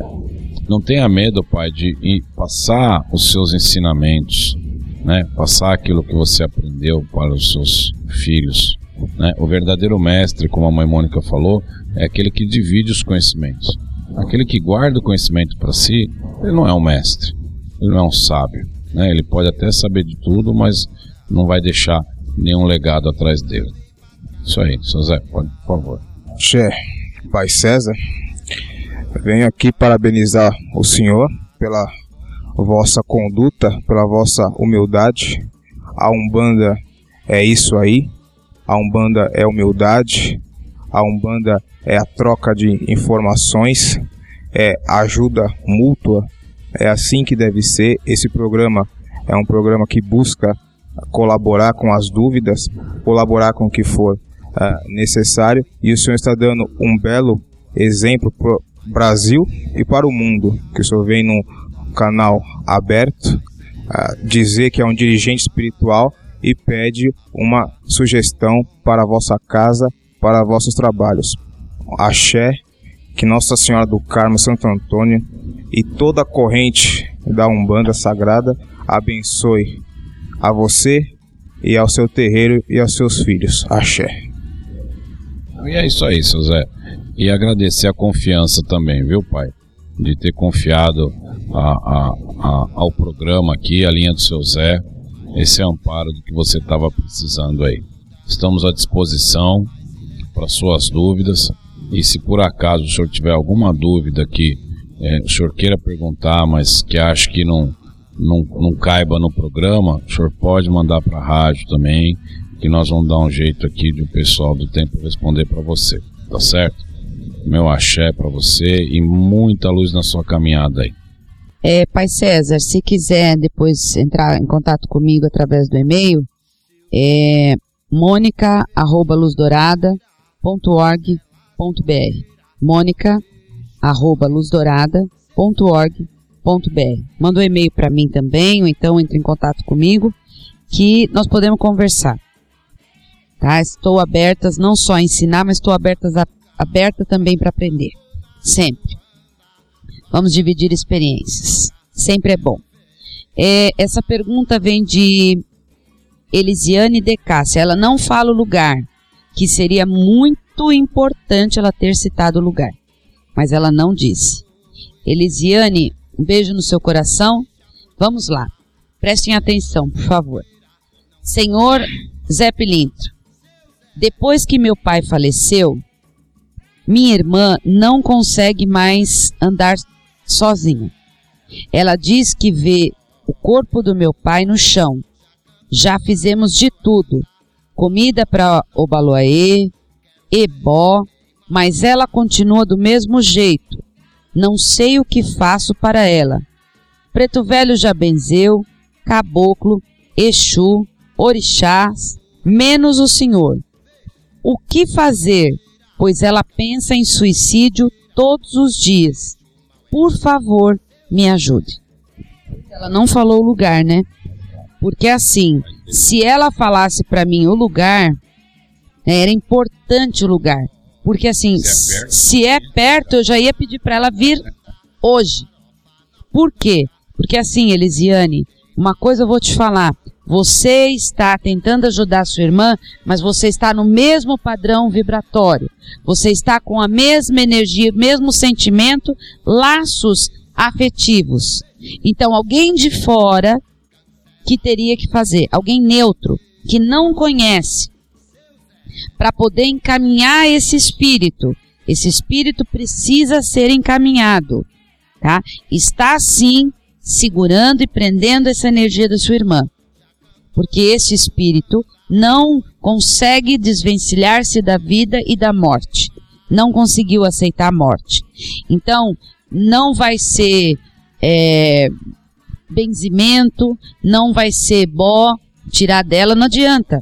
não tenha medo, pai, de passar os seus ensinamentos, né? Passar aquilo que você aprendeu para os seus filhos. Né? O verdadeiro mestre, como a mãe Mônica falou, é aquele que divide os conhecimentos. Aquele que guarda o conhecimento para si, ele não é um mestre, ele não é um sábio. Né? Ele pode até saber de tudo, mas não vai deixar nenhum legado atrás dele. Isso aí, seu Zé, pode, por favor. Xé, Pai César, venho aqui parabenizar o senhor pela vossa conduta, pela vossa humildade. A Umbanda é isso aí. A Umbanda é humildade. A Umbanda é a troca de informações, é ajuda mútua. É assim que deve ser. Esse programa é um programa que busca colaborar com as dúvidas, colaborar com o que for ah, necessário. E o senhor está dando um belo exemplo para o Brasil e para o mundo, que o senhor vem num canal aberto ah, dizer que é um dirigente espiritual e pede uma sugestão para a vossa casa, para vossos trabalhos. Axé, que Nossa Senhora do Carmo Santo Antônio e toda a corrente da Umbanda Sagrada abençoe a você e ao seu terreiro e aos seus filhos. Axé. E é isso aí, seu Zé. E agradecer a confiança também, viu, pai? De ter confiado a, a, a- ao programa aqui, a linha do seu Zé, esse amparo do que você estava precisando aí. Estamos à disposição para suas dúvidas. E se por acaso o senhor tiver alguma dúvida que eh, o senhor queira perguntar, mas que acha que não, não, não caiba no programa, o senhor pode mandar para a rádio também, que nós vamos dar um jeito aqui de o pessoal do tempo responder para você, tá certo? Meu axé para você e muita luz na sua caminhada aí. É, Pai César, se quiser depois entrar em contato comigo através do e-mail, é monica.luzdourada.org.br monica.luzdourada.org.br Manda um e-mail para mim também, ou então entre em contato comigo, que nós podemos conversar. Tá? Estou aberta não só a ensinar, mas estou aberta, aberta também para aprender. Sempre. Vamos dividir experiências. Sempre é bom. É, essa pergunta vem de Elisiane De Cássia. Ela não fala o lugar, que seria muito importante ela ter citado o lugar, mas ela não disse. Elisiane, um beijo no seu coração. Vamos lá. Prestem atenção, por favor. Senhor Zé Pilintro, depois que meu pai faleceu, minha irmã não consegue mais andar sozinha. Ela diz que vê o corpo do meu pai no chão. Já fizemos de tudo: comida para Obaloaê, ebó, mas ela continua do mesmo jeito. Não sei o que faço para ela. Preto Velho já benzeu, caboclo, Exu, orixás, menos o senhor. O que fazer? Pois ela pensa em suicídio todos os dias. Por favor, me ajude. Ela não falou o lugar, né? Porque assim, se ela falasse para mim o lugar, né, era importante o lugar. Porque assim, Se é perto. se é perto, eu já ia pedir para ela vir hoje. Por quê? Porque assim, Elisiane, uma coisa eu vou te falar. Você está tentando ajudar sua irmã, mas você está no mesmo padrão vibratório. Você está com a mesma energia, mesmo sentimento, laços afetivos. Então, alguém de fora que teria que fazer? Alguém neutro, que não conhece, para poder encaminhar esse espírito. Esse espírito precisa ser encaminhado, tá? Está sim segurando e prendendo essa energia da sua irmã. Porque esse espírito não consegue desvencilhar-se da vida e da morte. Não conseguiu aceitar a morte. Então, não vai ser é, benzimento, não vai ser bó, tirar dela não adianta.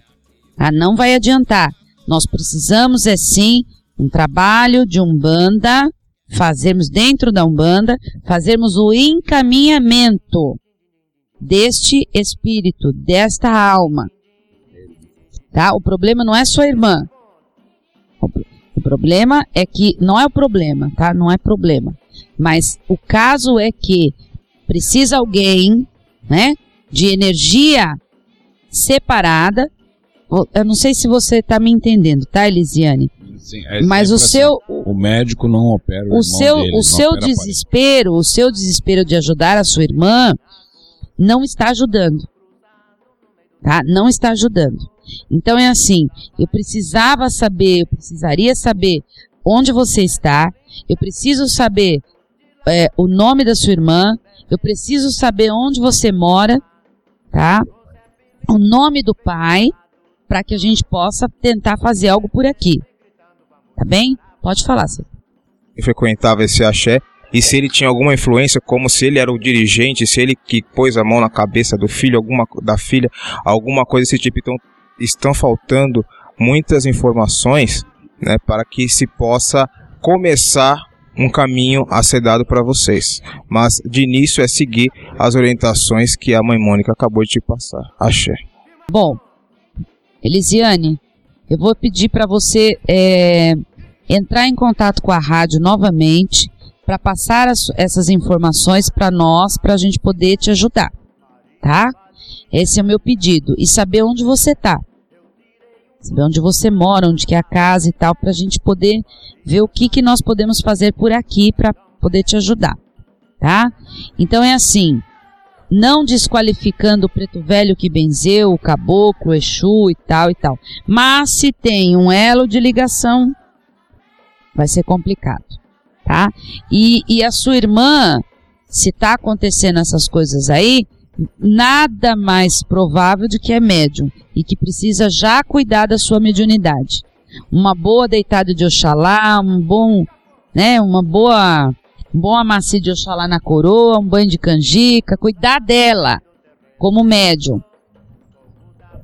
Tá? Não vai adiantar. Nós precisamos, é sim, um trabalho de Umbanda, fazermos dentro da Umbanda, fazermos o encaminhamento deste espírito, desta alma. Tá? O problema não é sua irmã. O problema é que não é o problema, tá? Não é problema. Mas o caso é que precisa alguém, né, de energia separada. Eu não sei se você está me entendendo, tá, Elisiane? Sim, é Mas o sempre seu, o médico não opera o, o seu, dele, o seu desespero, o seu desespero de ajudar a sua irmã não está ajudando. Tá? Não está ajudando. Então é assim, eu precisava saber, eu precisaria saber onde você está, eu preciso saber é, o nome da sua irmã, eu preciso saber onde você mora, tá? O nome do pai, para que a gente possa tentar fazer algo por aqui. Tá bem? Pode falar, Cê. Ele frequentava esse axé e se ele tinha alguma influência, como se ele era o dirigente, se ele que pôs a mão na cabeça do filho, alguma da filha, alguma coisa desse tipo. Então, estão faltando muitas informações, né, para que se possa começar um caminho a ser dado para vocês. Mas de início é seguir as orientações que a mãe Mônica acabou de te passar. Axé. Bom, Elisiane, eu vou pedir para você é, entrar em contato com a rádio novamente para passar as- essas informações para nós, para a gente poder te ajudar, tá? Esse é o meu pedido e saber onde você tá, saber onde você mora, onde que é a casa e tal, para a gente poder ver o que que nós podemos fazer por aqui para poder te ajudar, tá? Então é assim não desqualificando o preto velho que benzeu, o caboclo, o Exu e tal e tal. Mas se tem um elo de ligação, vai ser complicado, tá? E, e a sua irmã, se tá acontecendo essas coisas aí, nada mais provável do que é médium e que precisa já cuidar da sua mediunidade. Uma boa deitada de Oxalá, um bom, né, uma boa um bom amacio de Oxalá na coroa, um banho de canjica, cuidar dela como médium.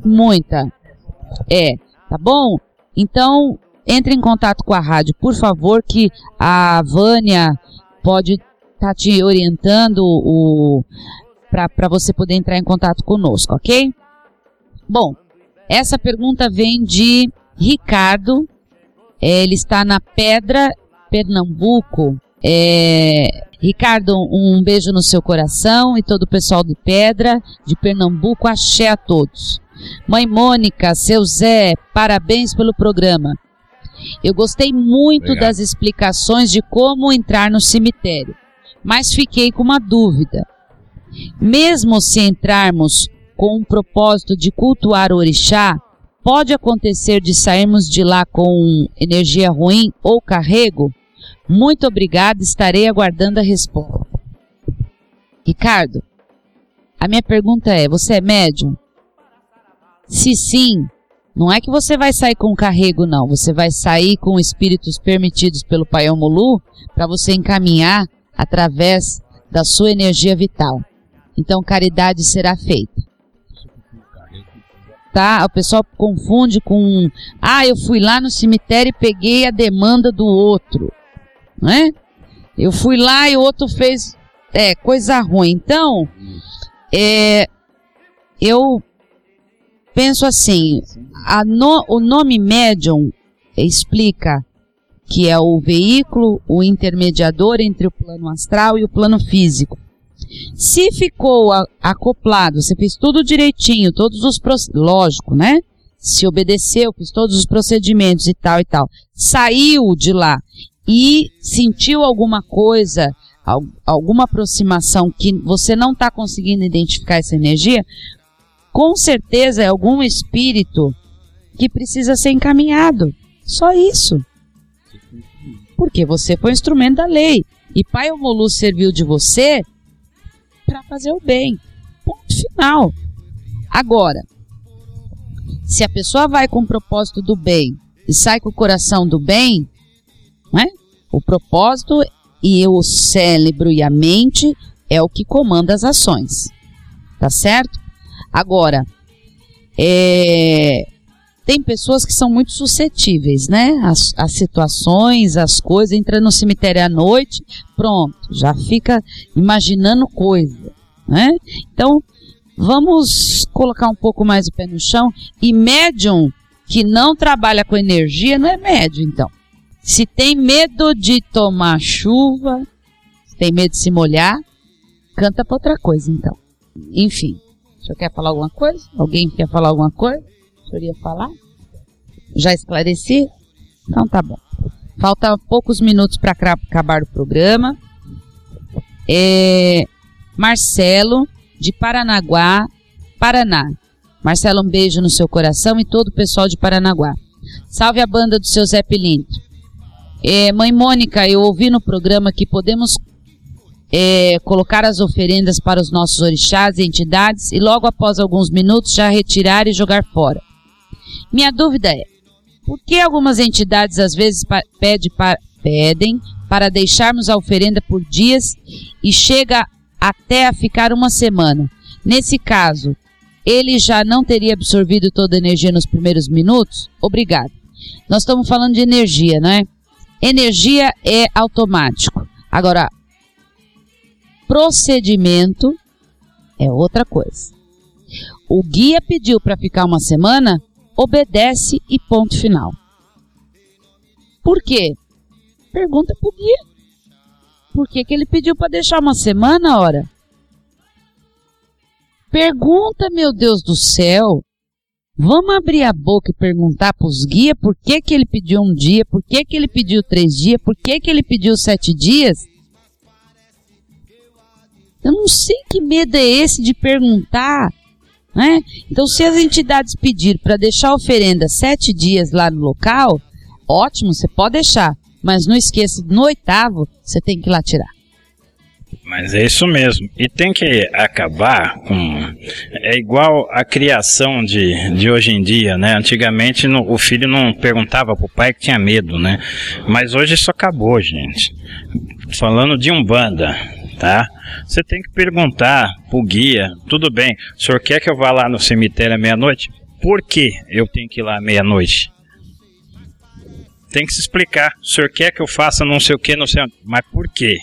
Muita. É, tá bom? Então, entre em contato com a rádio, por favor, que a Vânia pode estar tá te orientando o para você poder entrar em contato conosco, ok? Bom, essa pergunta vem de Ricardo. Ele está na Pedra, Pernambuco. É, Ricardo, um beijo no seu coração e todo o pessoal de Pedra, de Pernambuco, axé a todos. Mãe Mônica, seu Zé, parabéns pelo programa. Eu gostei muito Obrigado. das explicações de como entrar no cemitério, mas fiquei com uma dúvida. Mesmo se entrarmos com o propósito de cultuar o orixá, pode acontecer de sairmos de lá com energia ruim ou carrego? Muito obrigada, estarei aguardando a resposta. Ricardo, a minha pergunta é: você é médium? Se sim, não é que você vai sair com carrego, não. Você vai sair com espíritos permitidos pelo Pai Mulu para você encaminhar através da sua energia vital. Então, caridade será feita. Tá? O pessoal confunde com, ah, eu fui lá no cemitério e peguei a demanda do outro, não é? Eu fui lá e o outro fez, é, coisa ruim. Então, é, eu penso assim, no- o nome médium explica que é o veículo, o intermediador entre o plano astral e o plano físico. Se ficou acoplado, você fez tudo direitinho, todos os lógico, né? Se obedeceu, fez todos os procedimentos e tal e tal. Saiu de lá e sentiu alguma coisa, al- alguma aproximação que você não está conseguindo identificar essa energia, Com certeza é algum espírito que precisa ser encaminhado. Só isso. Porque você foi um instrumento da lei. E Pai Omolu serviu de você para fazer o bem. Ponto final. Agora, se a pessoa vai com o propósito do bem e sai com o coração do bem, né? o propósito e o cérebro e a mente é o que comanda as ações. Tá certo? Agora, é, tem pessoas que são muito suscetíveis, né? As, as situações, as coisas, entra no cemitério à noite, pronto, já fica imaginando coisa, né? Então, vamos colocar um pouco mais o pé no chão e médium que não trabalha com energia não é médium, então. Se tem medo de tomar chuva, se tem medo de se molhar, canta para outra coisa, então. Enfim, o senhor quer falar alguma coisa? Alguém quer falar alguma coisa? Senhor ia falar? Já esclareci? Então tá bom. Falta poucos minutos para acabar o programa. É Marcelo, de Paranaguá, Paraná. Marcelo, um beijo no seu coração e todo o pessoal de Paranaguá. Salve a banda do seu Zé Pilinto. É, mãe Mônica, eu ouvi no programa que podemos é, colocar as oferendas para os nossos orixás e entidades e logo após alguns minutos já retirar e jogar fora. Minha dúvida é, por que algumas entidades às vezes pede pa pedem para deixarmos a oferenda por dias e chega até a ficar uma semana? Nesse caso, ele já não teria absorvido toda a energia nos primeiros minutos? Obrigado. Nós estamos falando de energia, não é? Energia é automático. Agora, procedimento é outra coisa. O guia pediu para ficar uma semana, obedece e ponto final. Por quê? Pergunta pro guia. Por que, que ele pediu para deixar uma semana, ora? Pergunta, meu Deus do céu. Vamos abrir a boca e perguntar para os guias por que, que ele pediu um dia, por que, que ele pediu três dias, por que, que ele pediu sete dias? Eu não sei que medo é esse de perguntar. Né? Então, se as entidades pedirem para deixar a oferenda sete dias lá no local, ótimo, você pode deixar. Mas não esqueça, no oitavo, você tem que ir lá tirar. Mas é isso mesmo. E tem que acabar com. É igual a criação de, de hoje em dia, né? Antigamente no, o filho não perguntava pro pai que tinha medo, né? Mas hoje isso acabou, gente. Falando de Umbanda, tá? Você tem que perguntar pro guia: tudo bem, o senhor quer que eu vá lá no cemitério à meia-noite? Por que eu tenho que ir lá à meia-noite? Tem que se explicar. O senhor quer que eu faça não sei o que, não sei onde. Mas por quê?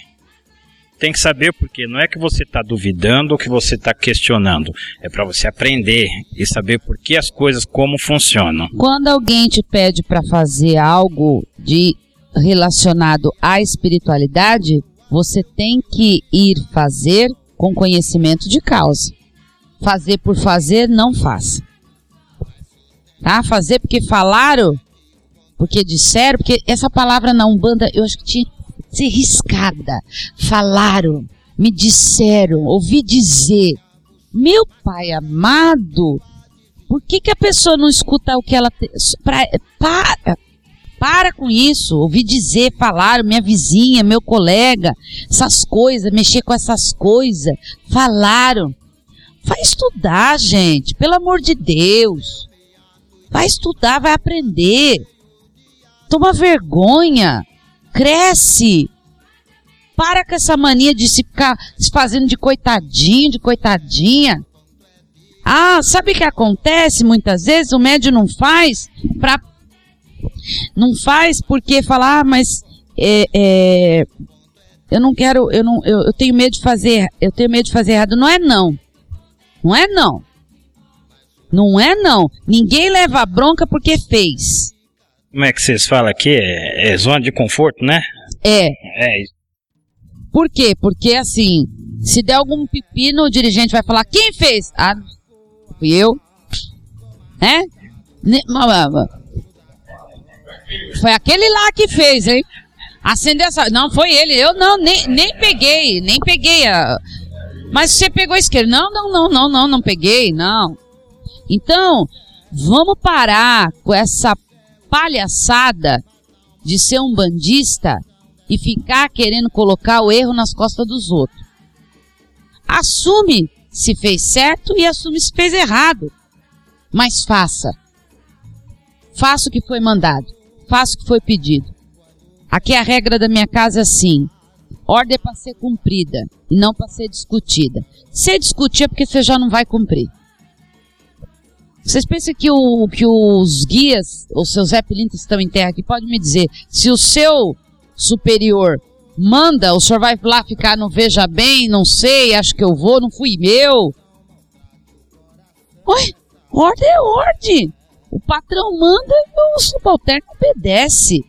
tem que saber porque não é que você está duvidando ou que você está questionando, é para você aprender e saber por que as coisas como funcionam. Quando alguém te pede para fazer algo de relacionado à espiritualidade, você tem que ir fazer com conhecimento de causa. Fazer por fazer, não faça. Tá? Fazer porque falaram, porque disseram, porque essa palavra na Umbanda, eu acho que tinha ser riscada. Falaram, me disseram, ouvi dizer. Meu pai amado, por que, que a pessoa não escuta o que ela. Pra, para, para com isso. Ouvi dizer, falaram, minha vizinha, meu colega, essas coisas, mexer com essas coisas. Falaram. Vai estudar, gente, pelo amor de Deus. Vai estudar, vai aprender. Toma vergonha. Cresce. Para com essa mania de se ficar se fazendo de coitadinho, de coitadinha. Ah, sabe o que acontece muitas vezes? O médium não faz para não faz porque falar, ah, mas é, é, eu não quero, eu não, eu, eu tenho medo de fazer, eu tenho medo de fazer errado. Não é não, não é não, não é não. Ninguém leva bronca porque fez como é que vocês falam aqui? É, é zona de conforto, né? É. É. Por quê? Porque assim, se der algum pepino, o dirigente vai falar: quem fez? Ah, fui eu. É? Foi aquele lá que fez, hein? Acendeu essa. Não, foi ele. Eu não, nem, nem peguei, nem peguei a. Mas você pegou a esquerda. Não, não, não, não, não, não peguei, não. Então, vamos parar com essa palhaçada de ser um bandista e ficar querendo colocar o erro nas costas dos outros. Assume se fez certo e assume se fez errado. Mas faça. Faça o que foi mandado. Faça o que foi pedido. Aqui a regra da minha casa é assim: ordem é para ser cumprida e não para ser discutida. Se discutir é porque você já não vai cumprir. Vocês pensam que, o, que os guias, os seus Zé estão em terra aqui, pode me dizer, se o seu superior manda, o senhor vai lá ficar no veja bem, não sei, acho que eu vou, não fui meu. Oi, ordem é ordem. O patrão manda e o subalterno obedece.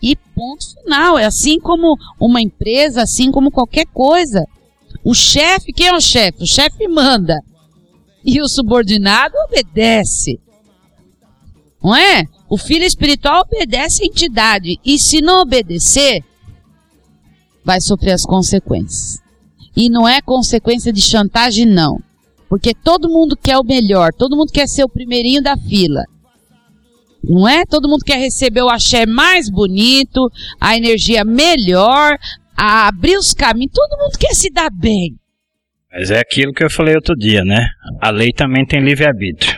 E ponto final. É assim como uma empresa, assim como qualquer coisa. O chefe, quem é o chefe? O chefe manda. E o subordinado obedece. Não é? O filho espiritual obedece à entidade. E se não obedecer, vai sofrer as consequências. E não é consequência de chantagem, não. Porque todo mundo quer o melhor, todo mundo quer ser o primeirinho da fila. Não é? Todo mundo quer receber o axé mais bonito, a energia melhor, a abrir os caminhos, todo mundo quer se dar bem. Mas é aquilo que eu falei outro dia, né? A lei também tem livre-arbítrio.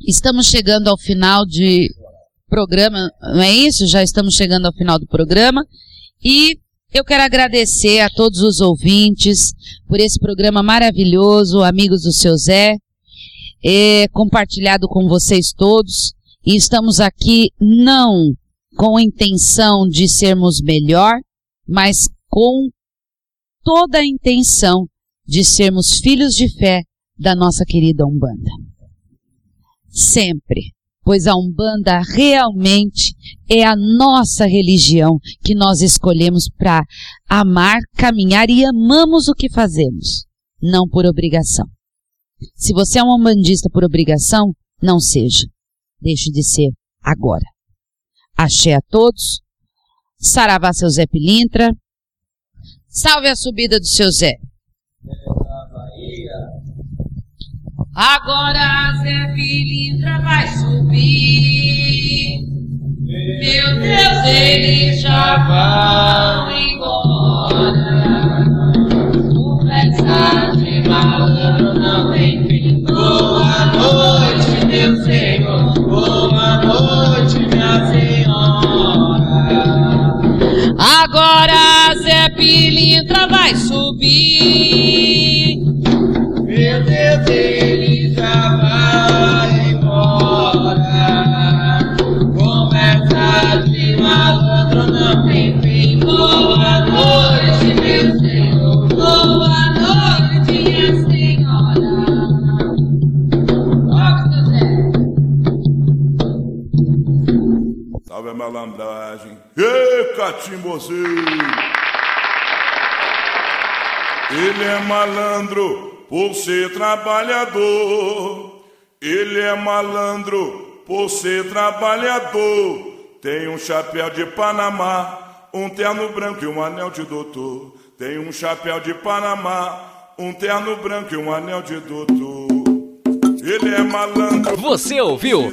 Estamos chegando ao final de programa, não é isso? Já estamos chegando ao final do programa. E eu quero agradecer a todos os ouvintes por esse programa maravilhoso, Amigos do Seu Zé, é, compartilhado com vocês todos. E estamos aqui não com a intenção de sermos melhor, mas com toda a intenção de sermos filhos de fé da nossa querida Umbanda. Sempre pois a Umbanda realmente é a nossa religião que nós escolhemos para amar, caminhar e amamos o que fazemos, não por obrigação. Se você é um umbandista por obrigação, não seja. Deixe de ser agora. Axé a todos. Saravá seu Zé Pilintra. Salve a subida do seu Zé. Agora Zé Pilintra vai subir. Meu Deus, eles já vão embora. Conversa de malandro não tem fim. Boa noite, meu Senhor. Boa noite, minha Senhora. Agora Zé Pilintra vai subir. Ê, catimbozinho! Ele é malandro por ser trabalhador. Ele é malandro por ser trabalhador. Tem um chapéu de Panamá, um terno branco e um anel de doutor. Tem um chapéu de Panamá, um terno branco e um anel de doutor. Ele é malandro. Você ouviu